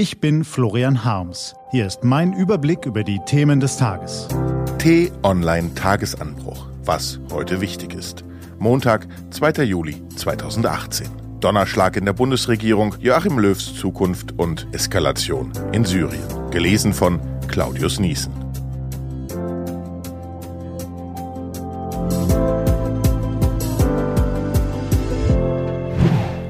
Ich bin Florian Harms. Hier ist mein Überblick über die Themen des Tages. T-Online Tagesanbruch. Was heute wichtig ist. Montag, 2. Juli 2018. Donnerschlag in der Bundesregierung, Joachim Löws Zukunft und Eskalation in Syrien. Gelesen von Claudius Niesen.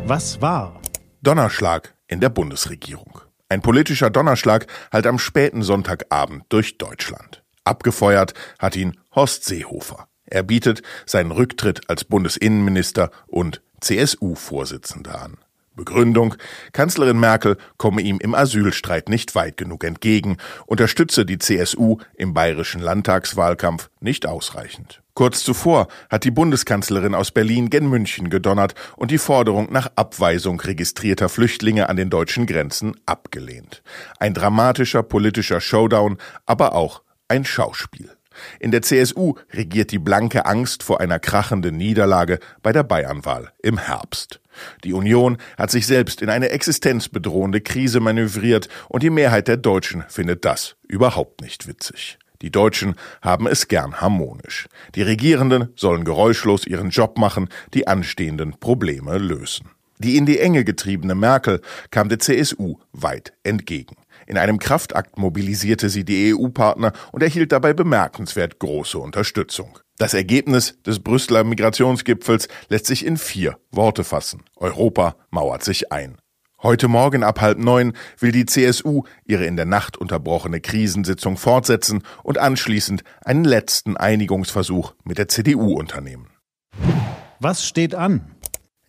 Was war? Donnerschlag in der Bundesregierung. Ein politischer Donnerschlag halt am späten Sonntagabend durch Deutschland. Abgefeuert hat ihn Horst Seehofer. Er bietet seinen Rücktritt als Bundesinnenminister und CSU-Vorsitzender an. Begründung, Kanzlerin Merkel komme ihm im Asylstreit nicht weit genug entgegen, unterstütze die CSU im bayerischen Landtagswahlkampf nicht ausreichend. Kurz zuvor hat die Bundeskanzlerin aus Berlin gen München gedonnert und die Forderung nach Abweisung registrierter Flüchtlinge an den deutschen Grenzen abgelehnt. Ein dramatischer politischer Showdown, aber auch ein Schauspiel. In der CSU regiert die blanke Angst vor einer krachenden Niederlage bei der Bayernwahl im Herbst. Die Union hat sich selbst in eine existenzbedrohende Krise manövriert und die Mehrheit der Deutschen findet das überhaupt nicht witzig. Die Deutschen haben es gern harmonisch. Die Regierenden sollen geräuschlos ihren Job machen, die anstehenden Probleme lösen. Die in die Enge getriebene Merkel kam der CSU weit entgegen. In einem Kraftakt mobilisierte sie die EU-Partner und erhielt dabei bemerkenswert große Unterstützung. Das Ergebnis des Brüsseler Migrationsgipfels lässt sich in vier Worte fassen. Europa mauert sich ein. Heute Morgen ab halb neun will die CSU ihre in der Nacht unterbrochene Krisensitzung fortsetzen und anschließend einen letzten Einigungsversuch mit der CDU unternehmen. Was steht an?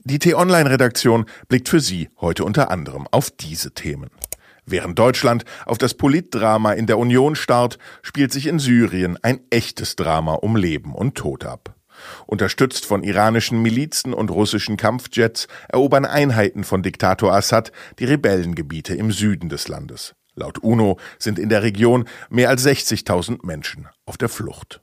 Die T-Online-Redaktion blickt für Sie heute unter anderem auf diese Themen. Während Deutschland auf das Politdrama in der Union starrt, spielt sich in Syrien ein echtes Drama um Leben und Tod ab. Unterstützt von iranischen Milizen und russischen Kampfjets erobern Einheiten von Diktator Assad die Rebellengebiete im Süden des Landes. Laut UNO sind in der Region mehr als 60.000 Menschen auf der Flucht.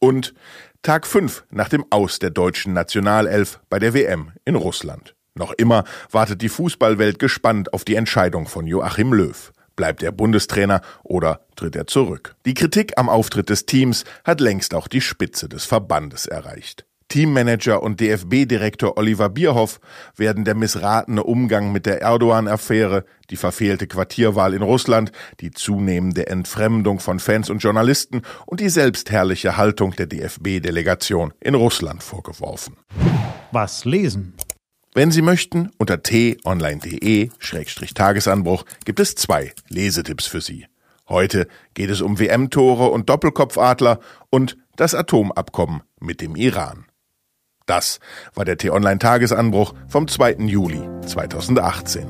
Und Tag 5 nach dem Aus der deutschen Nationalelf bei der WM in Russland. Noch immer wartet die Fußballwelt gespannt auf die Entscheidung von Joachim Löw. Bleibt er Bundestrainer oder tritt er zurück? Die Kritik am Auftritt des Teams hat längst auch die Spitze des Verbandes erreicht. Teammanager und DFB-Direktor Oliver Bierhoff werden der missratene Umgang mit der Erdogan-Affäre, die verfehlte Quartierwahl in Russland, die zunehmende Entfremdung von Fans und Journalisten und die selbstherrliche Haltung der DFB-Delegation in Russland vorgeworfen. Was lesen? Wenn Sie möchten, unter t-online.de-tagesanbruch gibt es zwei Lesetipps für Sie. Heute geht es um WM-Tore und Doppelkopfadler und das Atomabkommen mit dem Iran. Das war der T-Online-Tagesanbruch vom 2. Juli 2018.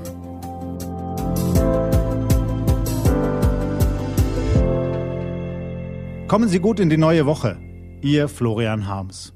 Kommen Sie gut in die neue Woche. Ihr Florian Harms.